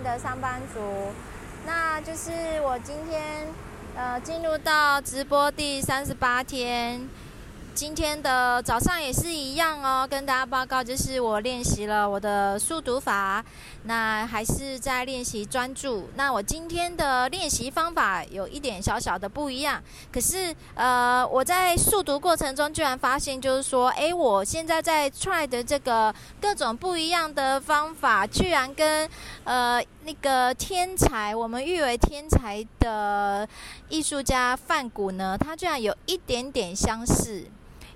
的上班族。那就是我今天呃进入到直播第三十八天。今天的早上也是一样哦，跟大家报告，就是我练习了我的速读法，那还是在练习专注。那我今天的练习方法有一点小小的不一样，可是呃，我在速读过程中居然发现，就是说，诶，我现在在 try 的这个各种不一样的方法，居然跟呃那个天才，我们誉为天才的艺术家梵谷呢，他居然有一点点相似。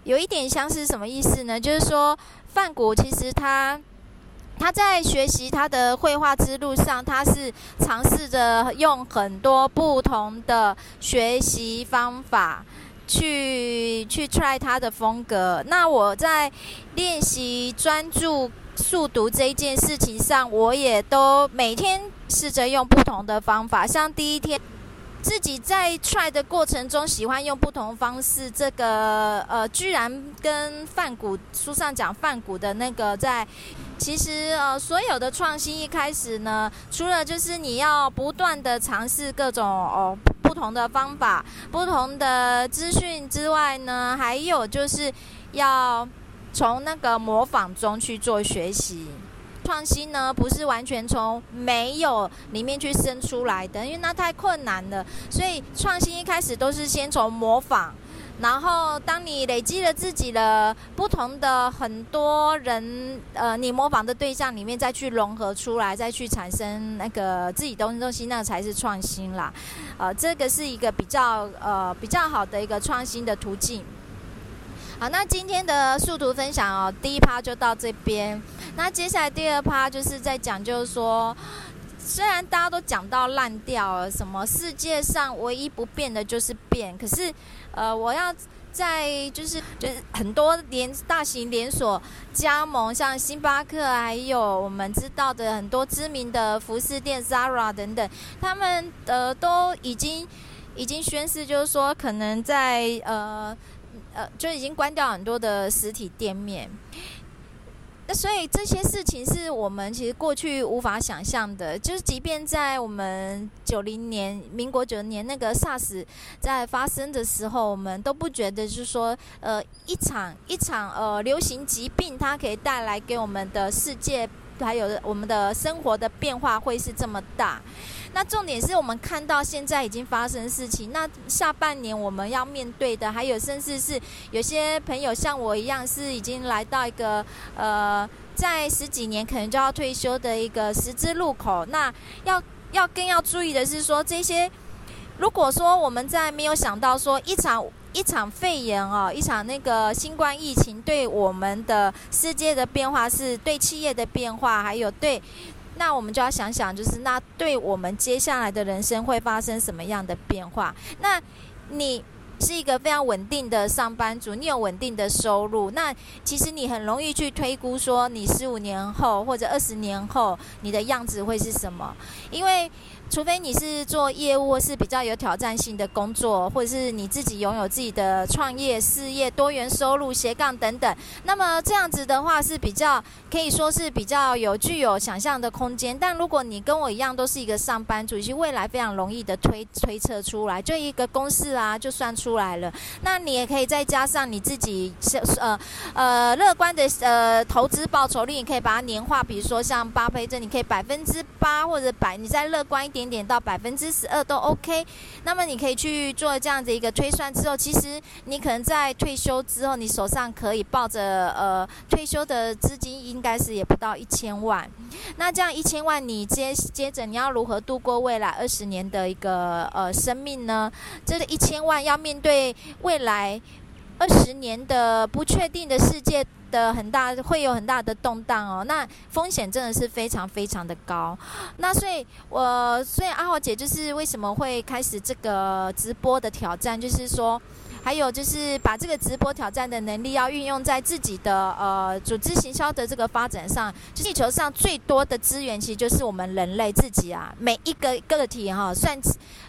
有一点像是什么意思呢？就是说，范谷其实他他在学习他的绘画之路上，他是尝试着用很多不同的学习方法去去 try 他的风格。那我在练习专注速读这一件事情上，我也都每天试着用不同的方法，像第一天。自己在 try 的过程中，喜欢用不同方式。这个呃，居然跟范谷书上讲范谷的那个在，其实呃，所有的创新一开始呢，除了就是你要不断的尝试各种哦不同的方法、不同的资讯之外呢，还有就是要从那个模仿中去做学习。创新呢，不是完全从没有里面去生出来的，因为那太困难了。所以创新一开始都是先从模仿，然后当你累积了自己的不同的很多人，呃，你模仿的对象里面再去融合出来，再去产生那个自己东西东西，那才是创新啦。呃，这个是一个比较呃比较好的一个创新的途径。好，那今天的速图分享哦，第一趴就到这边。那接下来第二趴就是在讲，就是说，虽然大家都讲到烂掉了，什么世界上唯一不变的就是变，可是，呃，我要在就是就是很多连大型连锁加盟，像星巴克，还有我们知道的很多知名的服饰店 Zara 等等，他们呃都已经已经宣示，就是说可能在呃。呃，就已经关掉很多的实体店面，那所以这些事情是我们其实过去无法想象的。就是即便在我们九零年、民国九零年那个 SARS 在发生的时候，我们都不觉得，就是说，呃，一场一场呃流行疾病，它可以带来给我们的世界还有我们的生活的变化会是这么大。那重点是我们看到现在已经发生事情，那下半年我们要面对的，还有甚至是有些朋友像我一样，是已经来到一个呃，在十几年可能就要退休的一个十字路口。那要要更要注意的是说，这些如果说我们在没有想到说一场一场肺炎哦，一场那个新冠疫情对我们的世界的变化，是对企业的变化，还有对。那我们就要想想，就是那对我们接下来的人生会发生什么样的变化？那你是一个非常稳定的上班族，你有稳定的收入，那其实你很容易去推估说，你十五年后或者二十年后你的样子会是什么？因为除非你是做业务是比较有挑战性的工作，或者是你自己拥有自己的创业事业、多元收入、斜杠等等，那么这样子的话是比较可以说是比较有具有想象的空间。但如果你跟我一样都是一个上班族，其实未来非常容易的推推测出来，就一个公式啊就算出来了。那你也可以再加上你自己呃呃乐观的呃投资报酬率，你可以把它年化，比如说像巴菲特，你可以百分之八或者百，你再乐观一点。点到百分之十二都 OK，那么你可以去做这样子一个推算之后，其实你可能在退休之后，你手上可以抱着呃退休的资金，应该是也不到一千万。那这样一千万，你接接着你要如何度过未来二十年的一个呃生命呢？这个一千万要面对未来二十年的不确定的世界。的很大会有很大的动荡哦，那风险真的是非常非常的高。那所以，我所以阿豪姐就是为什么会开始这个直播的挑战，就是说，还有就是把这个直播挑战的能力要运用在自己的呃组织行销的这个发展上。就地球上最多的资源其实就是我们人类自己啊，每一个个体哈、算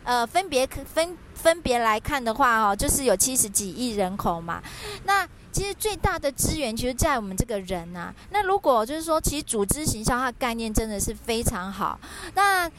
呃分别分分别来看的话哈、哦，就是有七十几亿人口嘛，那。其实最大的资源其实在我们这个人、啊。那如果就是说，其实组织行销它的概念真的是非常好。那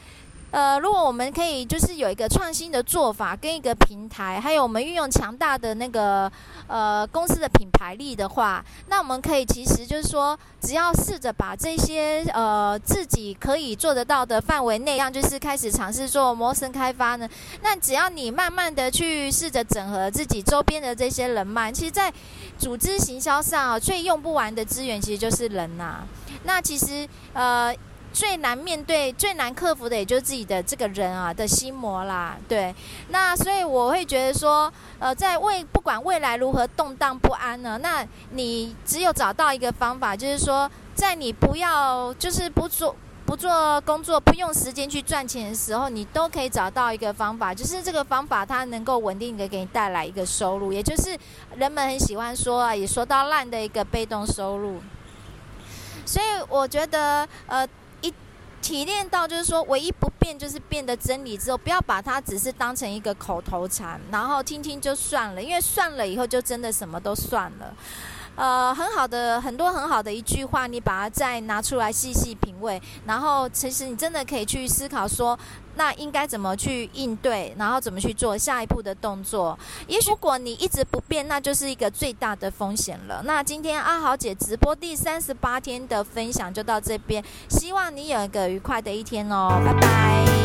呃，如果我们可以就是有一个创新的做法，跟一个平台，还有我们运用强大的那个呃公司的品牌力的话，那我们可以其实就是说，只要试着把这些呃自己可以做得到的范围内，让就是开始尝试做陌生开发呢。那只要你慢慢的去试着整合自己周边的这些人脉，其实，在组织行销上，最用不完的资源其实就是人呐、那其实呃。最难面对、最难克服的，也就是自己的这个人啊的心魔啦。对，那所以我会觉得说，呃，在未不管未来如何动荡不安呢，那你只有找到一个方法，就是说，在你不要就是不做不做工作、不用时间去赚钱的时候，你都可以找到一个方法，就是这个方法它能够稳定的给你带来一个收入，也就是人们很喜欢说啊，也说到烂的一个被动收入。所以我觉得，呃。体炼到就是说，唯一不变就是变得真理之后，不要把它只是当成一个口头禅，然后听听就算了，因为算了以后就真的什么都算了。呃，很好的，很多很好的一句话，你把它再拿出来细细品味，然后其实你真的可以去思考说，那应该怎么去应对，然后怎么去做下一步的动作。也许如果你一直不变，那就是一个最大的风险了。那今天阿豪姐直播第三十八天的分享就到这边，希望你有一个愉快的一天哦，拜拜。